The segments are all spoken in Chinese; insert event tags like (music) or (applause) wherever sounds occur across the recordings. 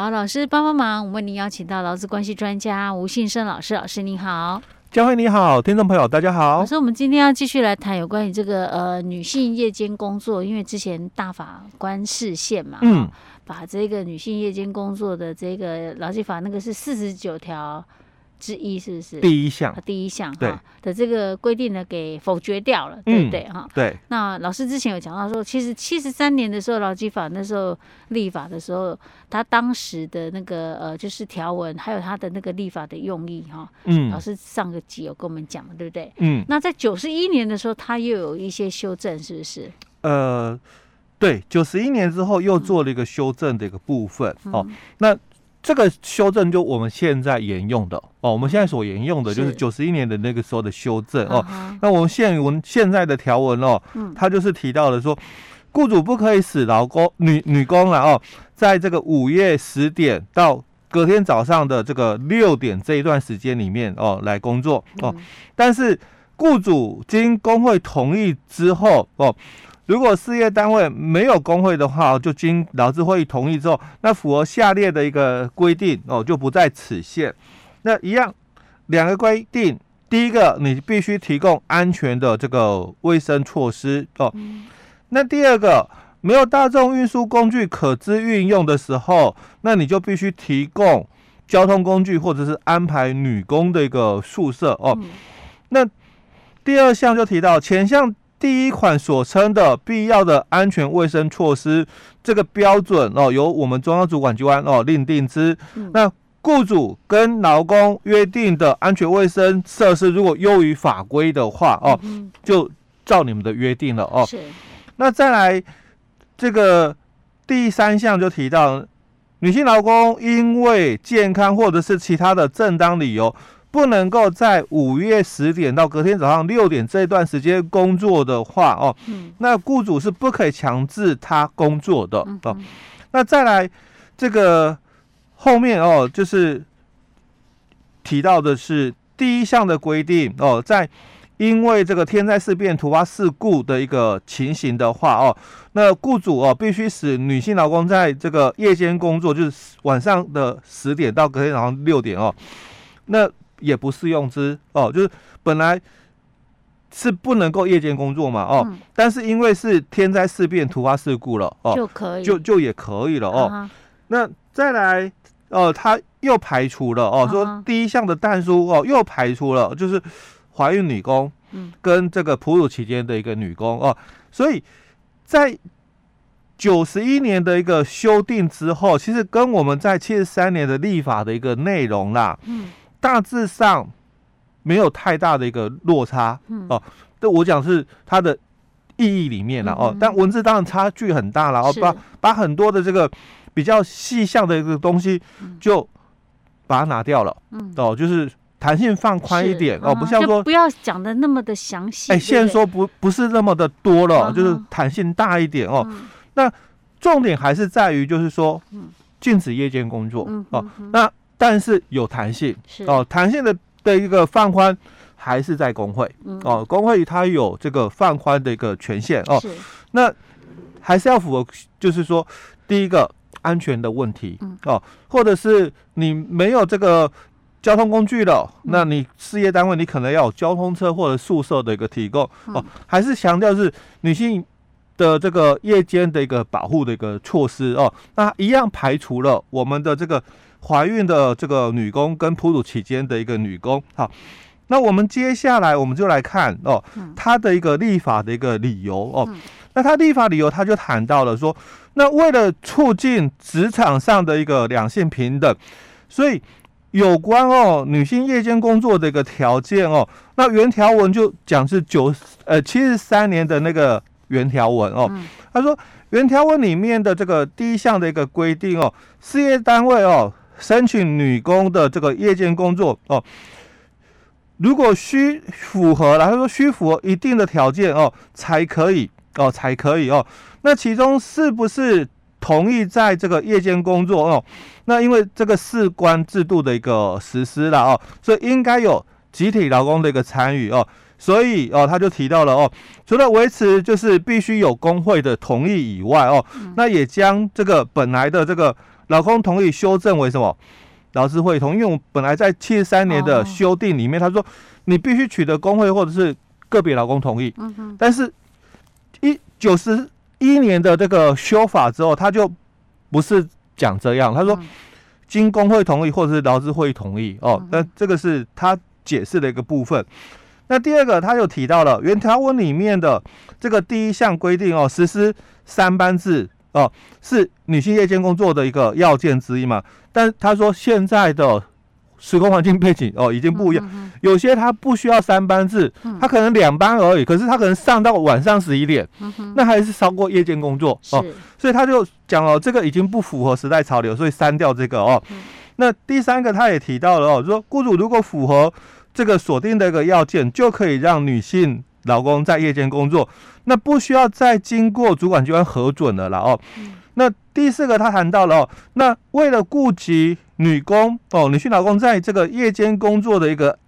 好，老师帮帮忙，我为您邀请到劳资关系专家吴信生老师，老师您好。佳慧你好，听众朋友大家好。老师，我们今天要继续来谈有关于这个呃女性夜间工作，因为之前大法官释宪嘛，嗯，把这个女性夜间工作的这个劳基法那个是四十九条。之一是不是第一项？第一项哈的这个规定呢，给否决掉了，对不对哈？对。那老师之前有讲到说，其实七十三年的时候，劳基法那时候立法的时候，他当时的那个呃，就是条文，还有他的那个立法的用意哈。嗯。老师上个集有跟我们讲，对不对？嗯。那在九十一年的时候，他又有一些修正，是不是？呃，对，九十一年之后又做了一个修正的一个部分哦。那。这个修正就我们现在沿用的哦，我们现在所沿用的就是九十一年的那个时候的修正哦。那我们现文现在的条文哦，它就是提到了说，雇主不可以使劳工女女工了哦，在这个午夜十点到隔天早上的这个六点这一段时间里面哦来工作哦，但是雇主经工会同意之后哦。如果事业单位没有工会的话，就经劳资会议同意之后，那符合下列的一个规定哦，就不在此限。那一样，两个规定，第一个你必须提供安全的这个卫生措施哦。那第二个，没有大众运输工具可资运用的时候，那你就必须提供交通工具或者是安排女工的一个宿舍哦。那第二项就提到前项。第一款所称的必要的安全卫生措施，这个标准哦，由我们中央主管机关哦另定之。嗯、那雇主跟劳工约定的安全卫生设施，如果优于法规的话哦，嗯、就照你们的约定了哦。是。那再来这个第三项就提到，女性劳工因为健康或者是其他的正当理由。不能够在五月十点到隔天早上六点这段时间工作的话哦，嗯、那雇主是不可以强制他工作的、嗯、哦。那再来这个后面哦，就是提到的是第一项的规定哦，在因为这个天灾事变、突发事故的一个情形的话哦，那雇主哦必须使女性劳工在这个夜间工作，就是晚上的十点到隔天早上六点哦，那。也不适用之哦，就是本来是不能够夜间工作嘛哦，嗯、但是因为是天灾事变、突发事故了哦，就可以，就就也可以了哦。啊、那再来哦，他又排除了哦，啊、说第一项的但书哦，又排除了就是怀孕女工跟这个哺乳期间的一个女工哦，所以在九十一年的一个修订之后，其实跟我们在七十三年的立法的一个内容啦，嗯。大致上没有太大的一个落差，嗯、哦，这我讲是它的意义里面了、嗯、哦，但文字当然差距很大了，哦，把把很多的这个比较细项的一个东西就把它拿掉了，嗯，哦，就是弹性放宽一点、嗯、哦，不像说不要讲的那么的详细，哎，现在说不不是那么的多了，嗯、就是弹性大一点哦，嗯、那重点还是在于就是说禁止夜间工作、嗯、哦，那。但是有弹性是。哦，弹性的的一个放宽还是在工会、嗯、哦，工会它有这个放宽的一个权限哦。是。那还是要符合，就是说第一个安全的问题、嗯、哦，或者是你没有这个交通工具了，嗯、那你事业单位你可能要有交通车或者宿舍的一个提供、嗯、哦，还是强调是女性的这个夜间的一个保护的一个措施哦，那一样排除了我们的这个。怀孕的这个女工跟哺乳期间的一个女工，好，那我们接下来我们就来看哦，他的一个立法的一个理由哦，那他立法理由他就谈到了说，那为了促进职场上的一个两性平等，所以有关哦女性夜间工作的一个条件哦，那原条文就讲是九呃七十三年的那个原条文哦，他说原条文里面的这个第一项的一个规定哦，事业单位哦。申请女工的这个夜间工作哦，如果需符合了，他说需符合一定的条件哦，才可以哦，才可以哦。那其中是不是同意在这个夜间工作哦？那因为这个事关制度的一个实施了哦，所以应该有集体劳工的一个参与哦。所以哦，他就提到了哦，除了维持就是必须有工会的同意以外哦，那也将这个本来的这个。劳工同意修正为什么？劳资会同意，因为我们本来在七十三年的修订里面，他说你必须取得工会或者是个别劳工同意。嗯哼。但是，一九十一年的这个修法之后，他就不是讲这样，他说经工会同意或者是劳资会同意哦。那这个是他解释的一个部分。那第二个，他又提到了原条文里面的这个第一项规定哦，实施三班制哦，是女性夜间工作的一个要件之一嘛。但他说现在的时空环境背景哦已经不一样，有些他不需要三班制，他可能两班而已，可是他可能上到晚上十一点，那还是超过夜间工作哦。所以他就讲了，这个已经不符合时代潮流，所以删掉这个哦。那第三个他也提到了哦，说雇主如果符合。这个锁定的一个要件，就可以让女性老公在夜间工作，那不需要再经过主管机关核准了啦哦。那第四个他谈到了哦，那为了顾及女工哦，女性劳工在这个夜间工作的一个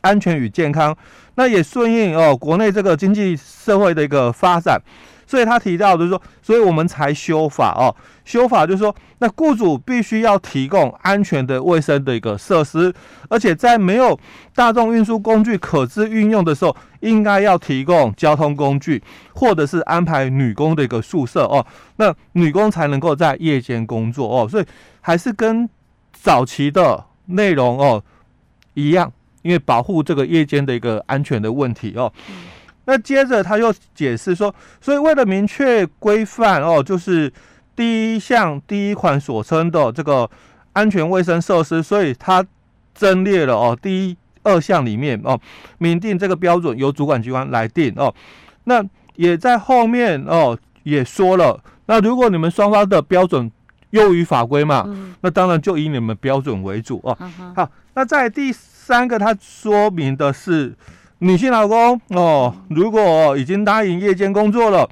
安全与健康，那也顺应哦国内这个经济社会的一个发展。所以他提到就是说，所以我们才修法哦。修法就是说，那雇主必须要提供安全的、卫生的一个设施，而且在没有大众运输工具可资运用的时候，应该要提供交通工具，或者是安排女工的一个宿舍哦。那女工才能够在夜间工作哦。所以还是跟早期的内容哦一样，因为保护这个夜间的一个安全的问题哦。那接着他又解释说，所以为了明确规范哦，就是第一项第一款所称的这个安全卫生设施，所以他增列了哦，第一二项里面哦，明定这个标准由主管机关来定哦。那也在后面哦也说了，那如果你们双方的标准优于法规嘛，那当然就以你们标准为主哦。好，那在第三个他说明的是。女性老公哦，如果已经答应夜间工作了，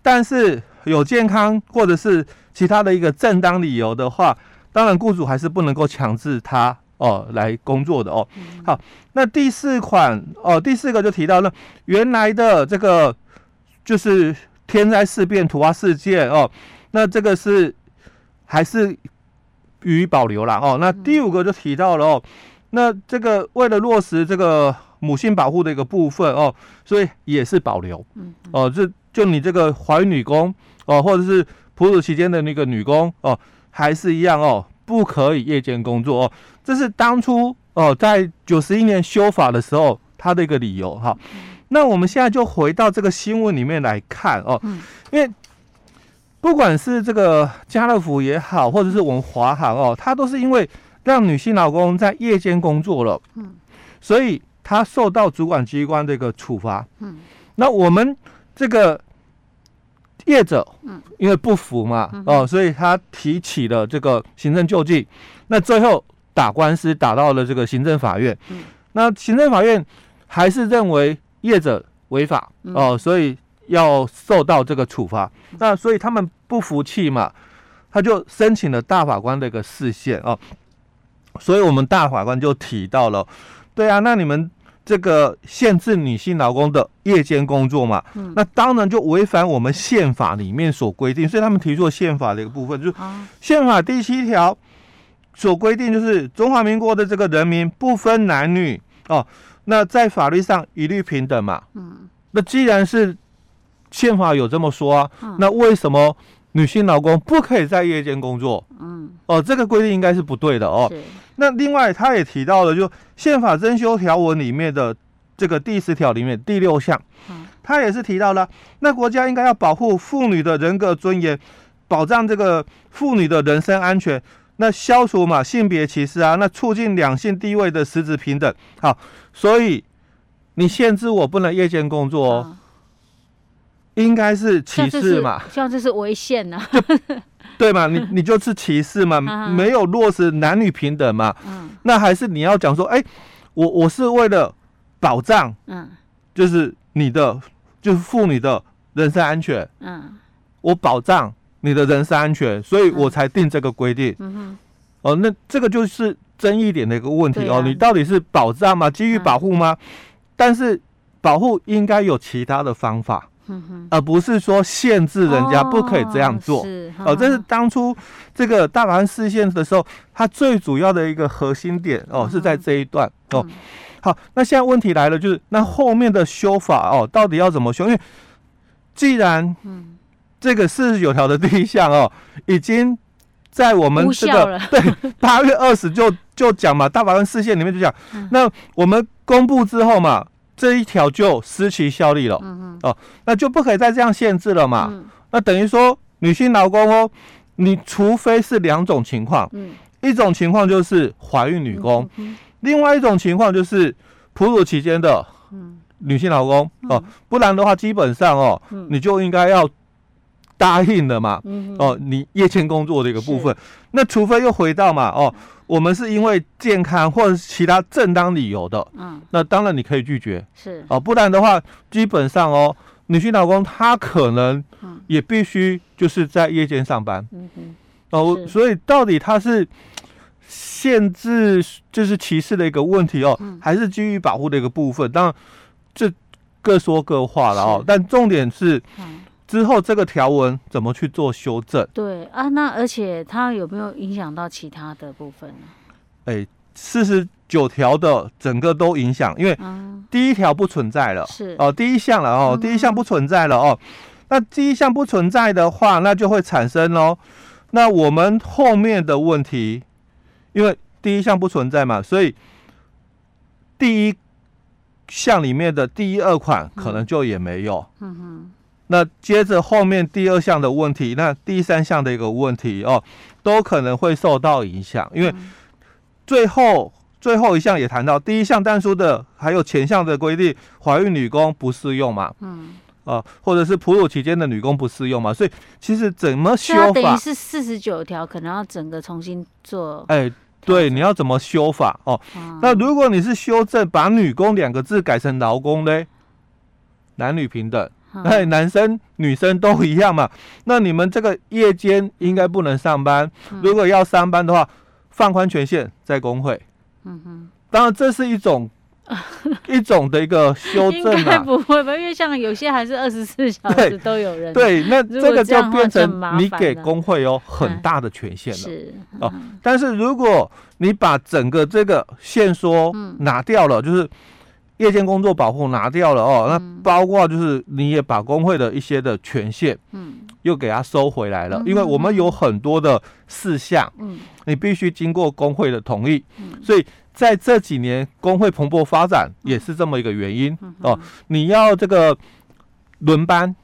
但是有健康或者是其他的一个正当理由的话，当然雇主还是不能够强制他哦来工作的哦。好，那第四款哦，第四个就提到了原来的这个就是天灾事变、突发事件哦，那这个是还是予以保留了哦。那第五个就提到了哦，那这个为了落实这个。母性保护的一个部分哦，所以也是保留。嗯，哦，这就你这个怀孕女工哦，或者是哺乳期间的那个女工哦，还是一样哦，不可以夜间工作哦。这是当初哦，在九十一年修法的时候，他的一个理由哈。那我们现在就回到这个新闻里面来看哦，因为不管是这个家乐福也好，或者是我们华航哦，它都是因为让女性劳工在夜间工作了，嗯，所以。他受到主管机关的一个处罚，嗯，那我们这个业者，嗯，因为不服嘛，哦，所以他提起了这个行政救济，那最后打官司打到了这个行政法院，嗯，那行政法院还是认为业者违法，哦，所以要受到这个处罚，那所以他们不服气嘛，他就申请了大法官的一个释宪哦，所以我们大法官就提到了，对啊，那你们。这个限制女性劳工的夜间工作嘛，嗯、那当然就违反我们宪法里面所规定，所以他们提出了宪法的一个部分，就是宪法第七条所规定，就是中华民国的这个人民不分男女哦，那在法律上一律平等嘛。嗯，那既然是宪法有这么说啊，那为什么女性劳工不可以在夜间工作？嗯，哦，这个规定应该是不对的哦。那另外，他也提到了，就宪法增修条文里面的这个第十条里面第六项，他也是提到了，那国家应该要保护妇女的人格尊严，保障这个妇女的人身安全，那消除嘛性别歧视啊，那促进两性地位的实质平等。好，所以你限制我不能夜间工作哦，应该是歧视嘛？像这是违宪呐。对嘛？你 (laughs) 你就是歧视嘛？没有落实男女平等嘛？嗯，那还是你要讲说，哎，我我是为了保障，嗯，就是你的就是妇女的人身安全，嗯，我保障你的人身安全，所以我才定这个规定。嗯哼，哦，那这个就是争议点的一个问题哦。你到底是保障吗？基于保护吗？但是保护应该有其他的方法。而不是说限制人家不可以这样做。哦，这是当初这个大法官释宪的时候，它最主要的一个核心点哦，是在这一段哦。好，那现在问题来了，就是那后面的修法哦，到底要怎么修？因为既然这个四十九条的第一项哦，已经在我们这个对八月二十就就讲嘛，大法官释宪里面就讲，那我们公布之后嘛。这一条就失其效力了，嗯、哦，那就不可以再这样限制了嘛。嗯、那等于说，女性劳工哦，你除非是两种情况，嗯、一种情况就是怀孕女工，嗯嗯、另外一种情况就是哺乳期间的女性劳工、嗯、哦，不然的话，基本上哦，嗯、你就应该要答应了嘛，嗯、哦，你夜间工作的一个部分，那除非又回到嘛，哦。我们是因为健康或者其他正当理由的，嗯，那当然你可以拒绝，是。哦，不然的话，基本上哦，女性老公她可能也必须就是在夜间上班，嗯，哦，所以到底他是限制就是歧视的一个问题哦，嗯、还是基于保护的一个部分？当然这各说各话了哦，但重点是。嗯之后这个条文怎么去做修正？对啊，那而且它有没有影响到其他的部分呢？哎，四十九条的整个都影响，因为第一条不存在了，是哦，第一项了哦，第一项不存在了哦。那第一项不存在的话，那就会产生哦。那我们后面的问题，因为第一项不存在嘛，所以第一项里面的第一二款可能就也没有。嗯哼。那接着后面第二项的问题，那第三项的一个问题哦，都可能会受到影响，因为最后最后一项也谈到第一项但书的，还有前项的规定，怀孕女工不适用嘛，嗯，啊，或者是哺乳期间的女工不适用嘛，所以其实怎么修法，等于是四十九条，可能要整个重新做，哎，对，你要怎么修法哦？嗯、那如果你是修正把女工两个字改成劳工嘞？男女平等。哎，男生女生都一样嘛。那你们这个夜间应该不能上班。如果要上班的话，放宽权限在工会。嗯哼。当然，这是一种 (laughs) 一种的一个修正啊。应该不会吧？因为像有些还是二十四小时都有人。对，那这个就变成你给工会有很大的权限了。是。哦，但是如果你把整个这个限缩拿掉了，就是。夜间工作保护拿掉了哦，那包括就是你也把工会的一些的权限，嗯，又给它收回来了，因为我们有很多的事项，嗯，你必须经过工会的同意，嗯，所以在这几年工会蓬勃发展也是这么一个原因哦。你要这个轮班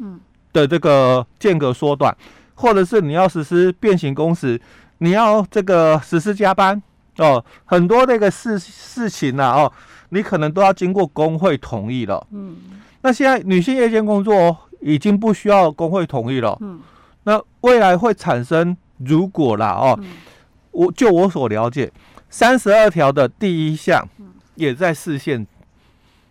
的这个间隔缩短，或者是你要实施变形工时，你要这个实施加班哦，很多那个事事情呢哦。你可能都要经过工会同意了。嗯，那现在女性夜间工作已经不需要工会同意了。嗯，那未来会产生，如果啦哦，我就我所了解，三十二条的第一项也在视线，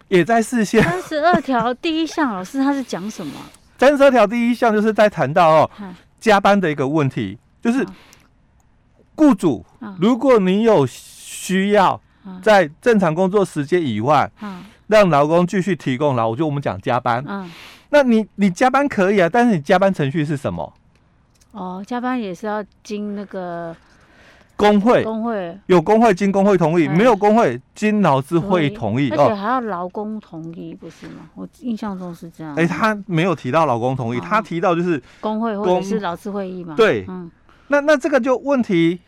也在视线。三十二条第一项，老师他是讲什么？(laughs) 三十二条第一项就是在谈到哦，加班的一个问题，就是雇主，如果你有需要。在正常工作时间以外，嗯，让劳工继续提供劳，就我们讲加班，嗯，那你你加班可以啊，但是你加班程序是什么？哦，加班也是要经那个工会，工会。有工会经工会同意，没有工会经劳资会议同意，而且还要劳工同意，不是吗？我印象中是这样。哎，他没有提到劳工同意，他提到就是工会或者是劳资会议嘛。对，嗯，那那这个就问题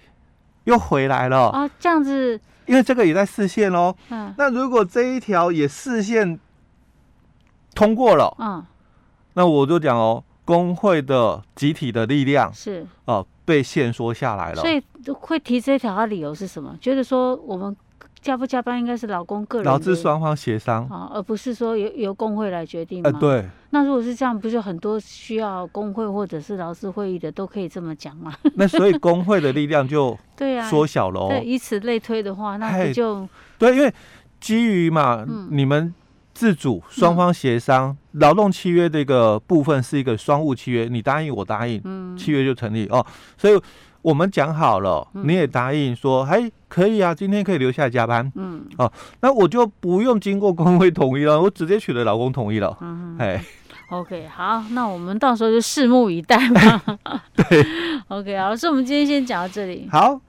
又回来了。啊，这样子。因为这个也在视线哦，嗯，那如果这一条也视线通过了，嗯，那我就讲哦，工会的集体的力量是哦、呃、被限缩下来了。所以会提这一条的理由是什么？觉得说我们加不加班应该是老公个人，劳资双方协商啊，而不是说由由工会来决定吗？呃、对。那如果是这样，不是很多需要工会或者是劳资会议的都可以这么讲吗？(laughs) 那所以工会的力量就 (laughs) 对啊缩小了哦。对，以此类推的话，那不就对？因为基于嘛，嗯、你们自主双方协商，劳、嗯、动契约的一个部分是一个双务契约，你答应我答应，嗯，契约就成立哦。所以我们讲好了，嗯、你也答应说，哎，可以啊，今天可以留下来加班，嗯，哦，那我就不用经过工会同意了，我直接取得老公同意了，嗯，哎。OK，好，那我们到时候就拭目以待吧。(laughs) 对，(laughs) OK，好，老师，我们今天先讲到这里。好。